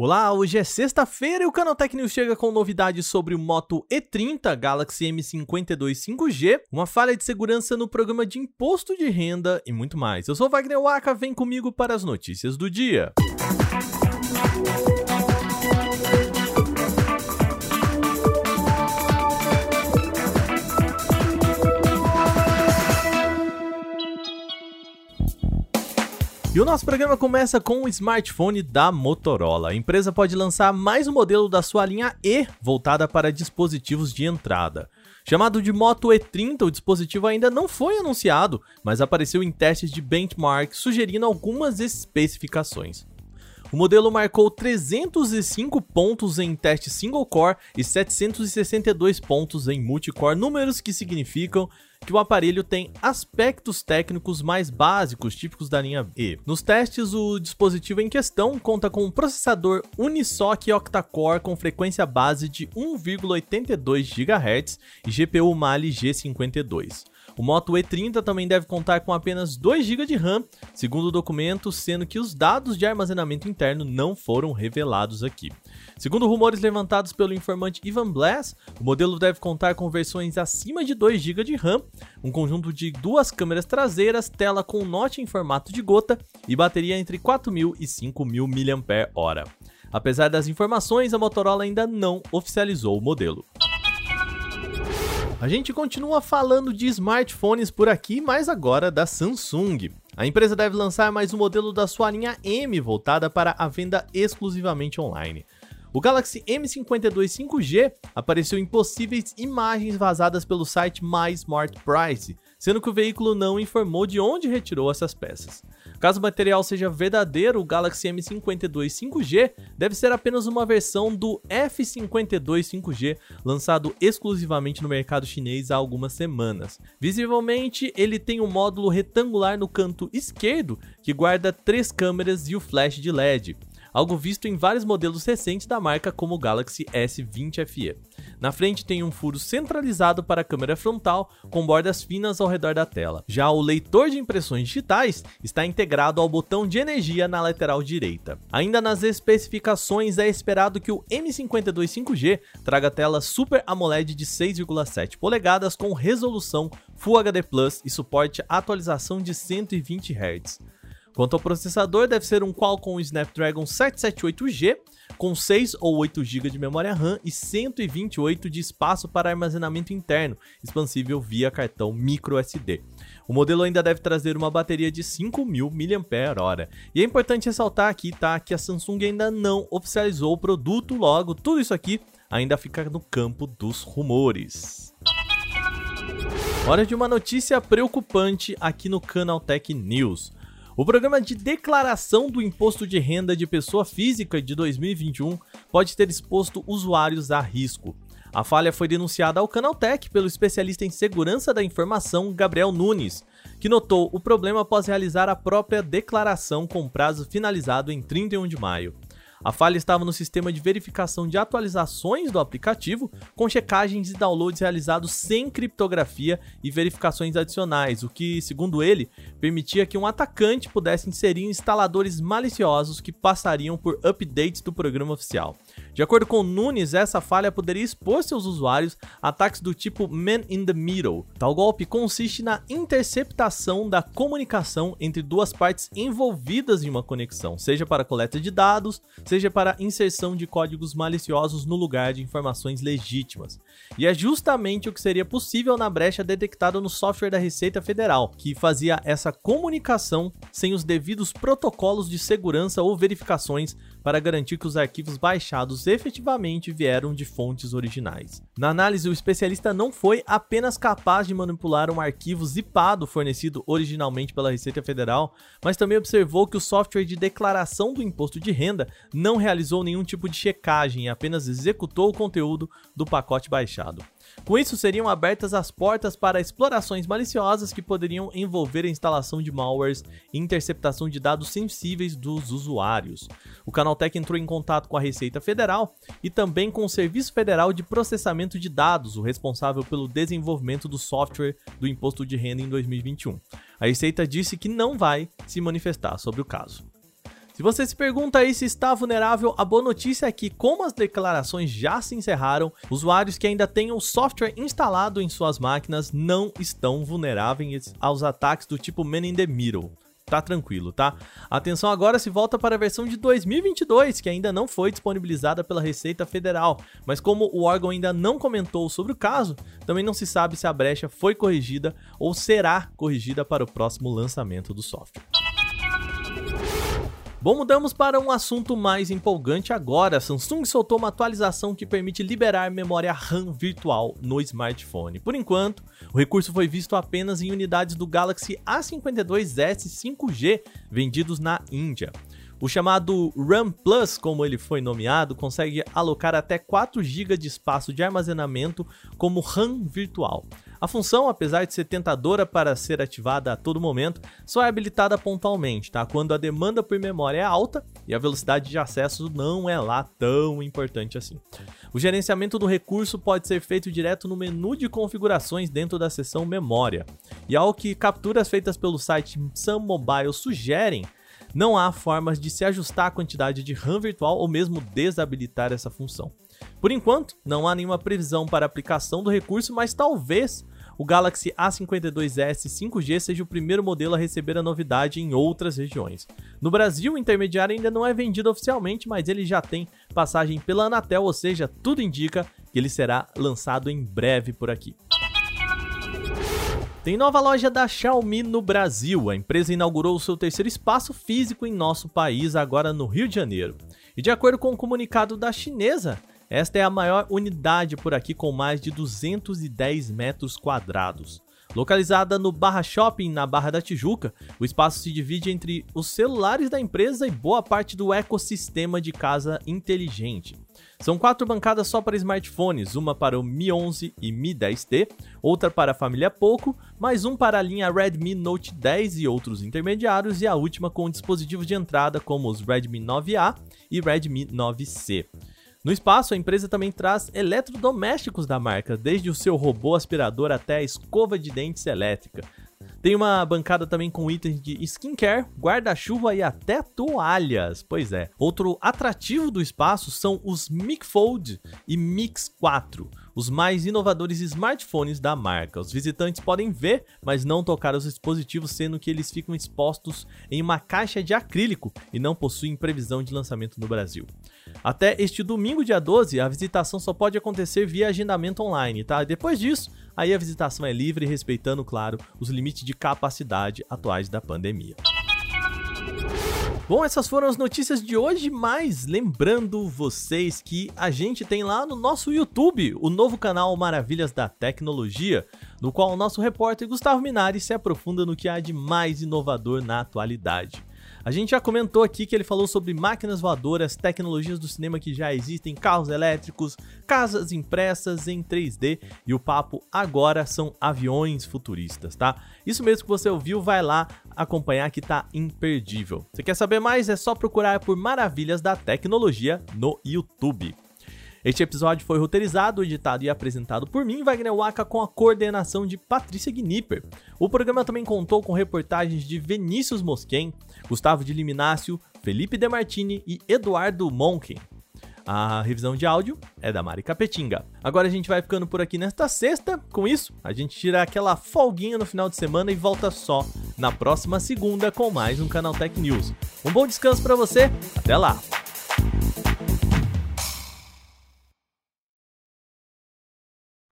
Olá, hoje é sexta-feira e o Canaltech News chega com novidades sobre o Moto E30 Galaxy M52 5G, uma falha de segurança no programa de imposto de renda e muito mais. Eu sou Wagner Waka, vem comigo para as notícias do dia. E o nosso programa começa com o smartphone da Motorola. A empresa pode lançar mais um modelo da sua linha E voltada para dispositivos de entrada. Chamado de Moto E30, o dispositivo ainda não foi anunciado, mas apareceu em testes de benchmark sugerindo algumas especificações. O modelo marcou 305 pontos em teste single core e 762 pontos em multicore, números que significam que o aparelho tem aspectos técnicos mais básicos típicos da linha E. Nos testes, o dispositivo em questão conta com um processador Unisoc octa-core com frequência base de 1,82 GHz e GPU Mali G52. O Moto E30 também deve contar com apenas 2 GB de RAM, segundo o documento, sendo que os dados de armazenamento interno não foram revelados aqui. Segundo rumores levantados pelo informante Ivan Blass, o modelo deve contar com versões acima de 2 GB de RAM, um conjunto de duas câmeras traseiras, tela com note em formato de gota e bateria entre 4.000 e 5.000 mAh. Apesar das informações, a Motorola ainda não oficializou o modelo. A gente continua falando de smartphones por aqui, mas agora da Samsung. A empresa deve lançar mais um modelo da sua linha M voltada para a venda exclusivamente online. O Galaxy M52 5G apareceu em possíveis imagens vazadas pelo site My Smart Price, sendo que o veículo não informou de onde retirou essas peças. Caso o material seja verdadeiro, o Galaxy M52 5G deve ser apenas uma versão do F52 5G, lançado exclusivamente no mercado chinês há algumas semanas. Visivelmente, ele tem um módulo retangular no canto esquerdo que guarda três câmeras e o flash de LED algo visto em vários modelos recentes da marca como o Galaxy S20 FE. Na frente tem um furo centralizado para a câmera frontal, com bordas finas ao redor da tela. Já o leitor de impressões digitais está integrado ao botão de energia na lateral direita. Ainda nas especificações, é esperado que o M52 5G traga tela Super AMOLED de 6,7 polegadas com resolução Full HD Plus e suporte atualização de 120 Hz. Quanto ao processador, deve ser um Qualcomm Snapdragon 778G com 6 ou 8 GB de memória RAM e 128 de espaço para armazenamento interno, expansível via cartão microSD. O modelo ainda deve trazer uma bateria de 5.000 mAh. E é importante ressaltar aqui, tá, que a Samsung ainda não oficializou o produto, logo tudo isso aqui ainda fica no campo dos rumores. Hora de uma notícia preocupante aqui no Canaltech News. O programa de declaração do imposto de renda de pessoa física de 2021 pode ter exposto usuários a risco. A falha foi denunciada ao Canaltech pelo especialista em segurança da informação Gabriel Nunes, que notou o problema após realizar a própria declaração com prazo finalizado em 31 de maio. A falha estava no sistema de verificação de atualizações do aplicativo, com checagens e downloads realizados sem criptografia e verificações adicionais, o que, segundo ele, permitia que um atacante pudesse inserir instaladores maliciosos que passariam por updates do programa oficial. De acordo com Nunes, essa falha poderia expor seus usuários a ataques do tipo Man in the Middle. Tal golpe consiste na interceptação da comunicação entre duas partes envolvidas em uma conexão, seja para coleta de dados, seja para inserção de códigos maliciosos no lugar de informações legítimas. E é justamente o que seria possível na brecha detectada no software da Receita Federal, que fazia essa comunicação sem os devidos protocolos de segurança ou verificações para garantir que os arquivos baixados efetivamente vieram de fontes originais. Na análise, o especialista não foi apenas capaz de manipular um arquivo zipado fornecido originalmente pela Receita Federal, mas também observou que o software de declaração do imposto de renda não realizou nenhum tipo de checagem e apenas executou o conteúdo do pacote baixado. Com isso, seriam abertas as portas para explorações maliciosas que poderiam envolver a instalação de malwares e interceptação de dados sensíveis dos usuários. O Canaltech entrou em contato com a Receita Federal e também com o Serviço Federal de Processamento de Dados, o responsável pelo desenvolvimento do software do imposto de renda em 2021. A Receita disse que não vai se manifestar sobre o caso. Se você se pergunta aí se está vulnerável, a boa notícia é que, como as declarações já se encerraram, usuários que ainda têm o software instalado em suas máquinas não estão vulneráveis aos ataques do tipo Man in the Middle tá tranquilo, tá? Atenção agora se volta para a versão de 2022, que ainda não foi disponibilizada pela Receita Federal, mas como o órgão ainda não comentou sobre o caso, também não se sabe se a brecha foi corrigida ou será corrigida para o próximo lançamento do software. Bom, mudamos para um assunto mais empolgante agora. A Samsung soltou uma atualização que permite liberar memória RAM virtual no smartphone. Por enquanto, o recurso foi visto apenas em unidades do Galaxy A52s 5G vendidos na Índia. O chamado RAM Plus, como ele foi nomeado, consegue alocar até 4 GB de espaço de armazenamento como RAM virtual. A função, apesar de ser tentadora para ser ativada a todo momento, só é habilitada pontualmente, tá? Quando a demanda por memória é alta e a velocidade de acesso não é lá tão importante assim. O gerenciamento do recurso pode ser feito direto no menu de configurações dentro da seção memória. E ao que capturas feitas pelo site Sun Mobile sugerem, não há formas de se ajustar a quantidade de RAM virtual ou mesmo desabilitar essa função. Por enquanto, não há nenhuma previsão para aplicação do recurso, mas talvez o Galaxy A52s 5G seja o primeiro modelo a receber a novidade em outras regiões. No Brasil, o intermediário ainda não é vendido oficialmente, mas ele já tem passagem pela Anatel, ou seja, tudo indica que ele será lançado em breve por aqui. Tem nova loja da Xiaomi no Brasil. A empresa inaugurou seu terceiro espaço físico em nosso país, agora no Rio de Janeiro. E de acordo com o um comunicado da chinesa, esta é a maior unidade por aqui com mais de 210 metros quadrados. Localizada no Barra Shopping, na Barra da Tijuca, o espaço se divide entre os celulares da empresa e boa parte do ecossistema de casa inteligente. São quatro bancadas só para smartphones, uma para o Mi 11 e Mi 10T, outra para a família Poco, mais um para a linha Redmi Note 10 e outros intermediários, e a última com dispositivos de entrada como os Redmi 9A e Redmi 9C. No espaço, a empresa também traz eletrodomésticos da marca, desde o seu robô aspirador até a escova de dentes elétrica. Tem uma bancada também com itens de skincare, guarda-chuva e até toalhas. Pois é. Outro atrativo do espaço são os Mic Fold e Mix 4, os mais inovadores smartphones da marca. Os visitantes podem ver, mas não tocar os dispositivos, sendo que eles ficam expostos em uma caixa de acrílico e não possuem previsão de lançamento no Brasil. Até este domingo, dia 12, a visitação só pode acontecer via agendamento online, tá? Depois disso, aí a visitação é livre, respeitando, claro, os limites de capacidade atuais da pandemia. Bom, essas foram as notícias de hoje, mas lembrando vocês que a gente tem lá no nosso YouTube o novo canal Maravilhas da Tecnologia, no qual o nosso repórter Gustavo Minari se aprofunda no que há de mais inovador na atualidade. A gente já comentou aqui que ele falou sobre máquinas voadoras, tecnologias do cinema que já existem, carros elétricos, casas impressas em 3D e o papo agora são aviões futuristas, tá? Isso mesmo que você ouviu, vai lá acompanhar que tá imperdível. Você quer saber mais? É só procurar por Maravilhas da Tecnologia no YouTube. Este episódio foi roteirizado, editado e apresentado por mim, Wagner Waka, com a coordenação de Patrícia Gnipper. O programa também contou com reportagens de Vinícius Mosquen, Gustavo de Liminácio, Felipe Demartini e Eduardo Monken. A revisão de áudio é da Mari Capetinga. Agora a gente vai ficando por aqui nesta sexta. Com isso, a gente tira aquela folguinha no final de semana e volta só na próxima segunda com mais um Canal Tech News. Um bom descanso para você. Até lá.